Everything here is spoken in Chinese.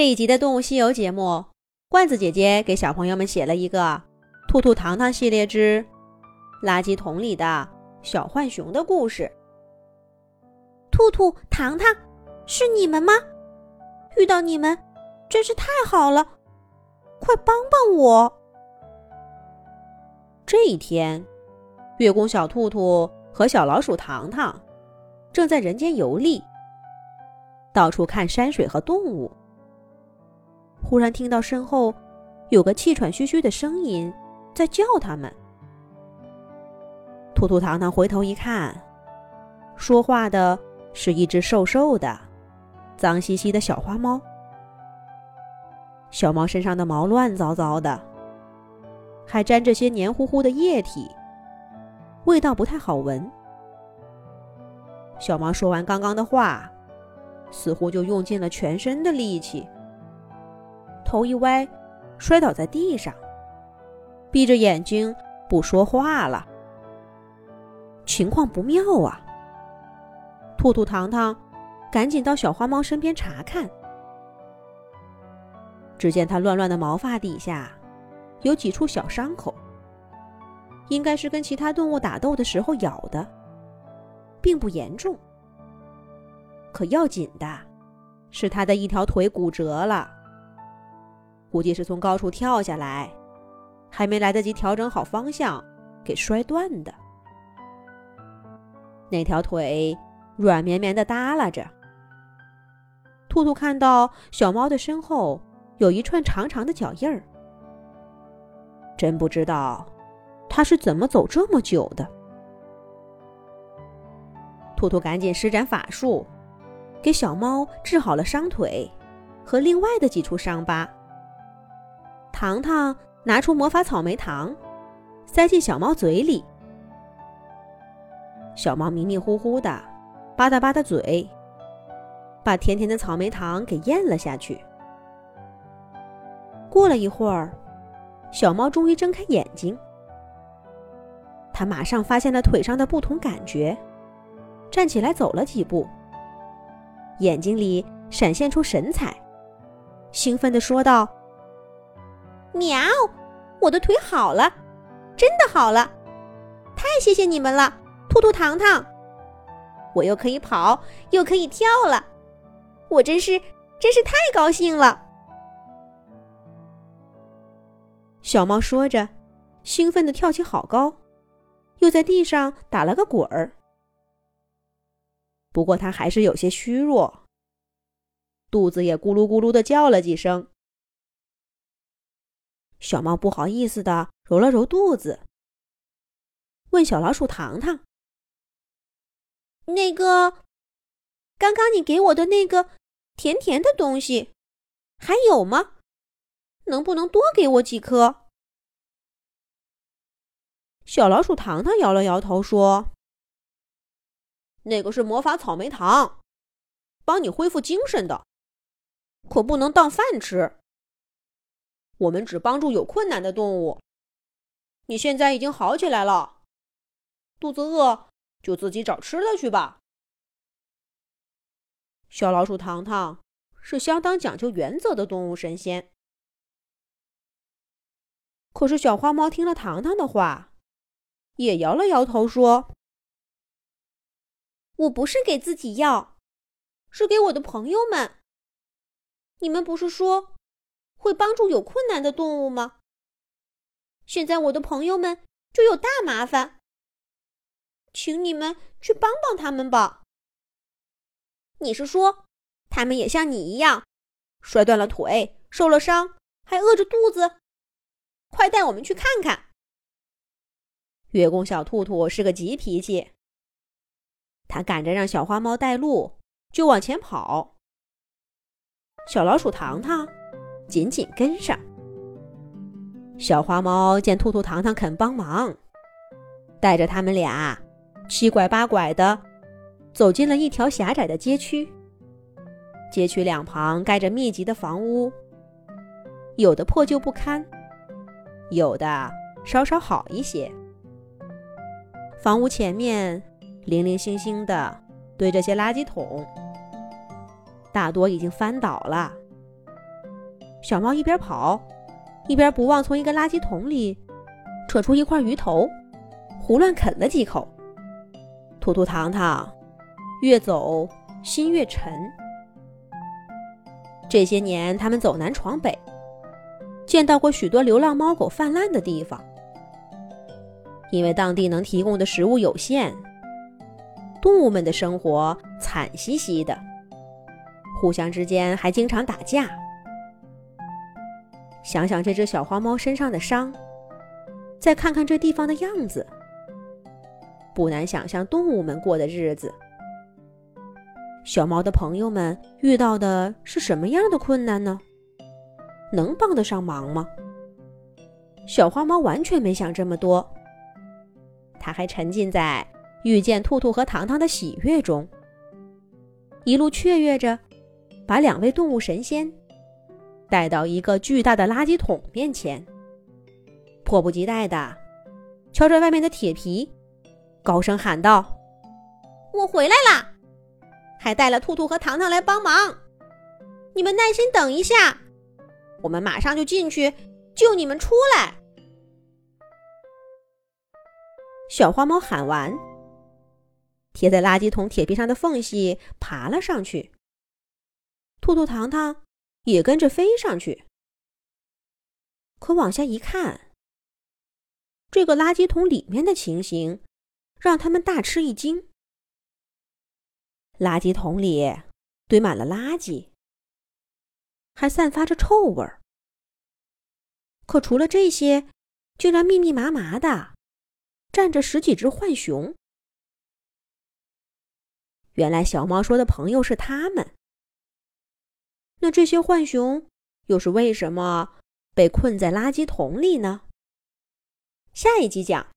这一集的《动物西游》节目，罐子姐姐给小朋友们写了一个《兔兔糖糖系列之垃圾桶里的小浣熊》的故事。兔兔糖糖，是你们吗？遇到你们真是太好了，快帮帮我！这一天，月宫小兔兔和小老鼠糖糖正在人间游历，到处看山水和动物。忽然听到身后有个气喘吁吁的声音在叫他们。兔兔糖糖回头一看，说话的是一只瘦瘦的、脏兮兮的小花猫。小猫身上的毛乱糟糟的，还沾着些黏糊糊的液体，味道不太好闻。小猫说完刚刚的话，似乎就用尽了全身的力气。头一歪，摔倒在地上，闭着眼睛不说话了。情况不妙啊！兔兔糖糖赶紧到小花猫身边查看，只见它乱乱的毛发底下有几处小伤口，应该是跟其他动物打斗的时候咬的，并不严重。可要紧的是，它的一条腿骨折了。估计是从高处跳下来，还没来得及调整好方向，给摔断的。那条腿软绵绵的耷拉着。兔兔看到小猫的身后有一串长长的脚印儿，真不知道它是怎么走这么久的。兔兔赶紧施展法术，给小猫治好了伤腿和另外的几处伤疤。糖糖拿出魔法草莓糖，塞进小猫嘴里。小猫迷迷糊糊的，吧嗒吧嗒嘴，把甜甜的草莓糖给咽了下去。过了一会儿，小猫终于睁开眼睛。它马上发现了腿上的不同感觉，站起来走了几步，眼睛里闪现出神采，兴奋地说道。喵！我的腿好了，真的好了！太谢谢你们了，兔兔糖糖！我又可以跑，又可以跳了，我真是真是太高兴了！小猫说着，兴奋的跳起好高，又在地上打了个滚儿。不过它还是有些虚弱，肚子也咕噜咕噜的叫了几声。小猫不好意思的揉了揉肚子，问小老鼠糖糖：“那个，刚刚你给我的那个甜甜的东西，还有吗？能不能多给我几颗？”小老鼠糖糖摇了摇头说：“那个是魔法草莓糖，帮你恢复精神的，可不能当饭吃。”我们只帮助有困难的动物。你现在已经好起来了，肚子饿就自己找吃的去吧。小老鼠糖糖是相当讲究原则的动物神仙，可是小花猫听了糖糖的话，也摇了摇头说：“我不是给自己要，是给我的朋友们。你们不是说？”会帮助有困难的动物吗？现在我的朋友们就有大麻烦，请你们去帮帮他们吧。你是说，他们也像你一样，摔断了腿，受了伤，还饿着肚子？快带我们去看看。月宫小兔兔是个急脾气，他赶着让小花猫带路，就往前跑。小老鼠糖糖。紧紧跟上。小花猫见兔兔糖糖肯帮忙，带着他们俩七拐八拐的走进了一条狭窄的街区。街区两旁盖着密集的房屋，有的破旧不堪，有的稍稍好一些。房屋前面零零星星的堆着些垃圾桶，大多已经翻倒了。小猫一边跑，一边不忘从一个垃圾桶里扯出一块鱼头，胡乱啃了几口。兔兔糖糖越走心越沉。这些年，他们走南闯北，见到过许多流浪猫狗泛滥的地方。因为当地能提供的食物有限，动物们的生活惨兮兮的，互相之间还经常打架。想想这只小花猫身上的伤，再看看这地方的样子，不难想象动物们过的日子。小猫的朋友们遇到的是什么样的困难呢？能帮得上忙吗？小花猫完全没想这么多。它还沉浸在遇见兔兔和糖糖的喜悦中，一路雀跃着，把两位动物神仙带到一个巨大的垃圾桶面前，迫不及待的敲着外面的铁皮，高声喊道：“我回来啦！还带了兔兔和糖糖来帮忙，你们耐心等一下，我们马上就进去救你们出来。”小花猫喊完，贴在垃圾桶铁皮上的缝隙爬了上去。兔兔糖糖也跟着飞上去，可往下一看，这个垃圾桶里面的情形让他们大吃一惊。垃圾桶里堆满了垃圾，还散发着臭味儿。可除了这些，居然密密麻麻的。站着十几只浣熊。原来小猫说的朋友是他们。那这些浣熊又是为什么被困在垃圾桶里呢？下一集讲。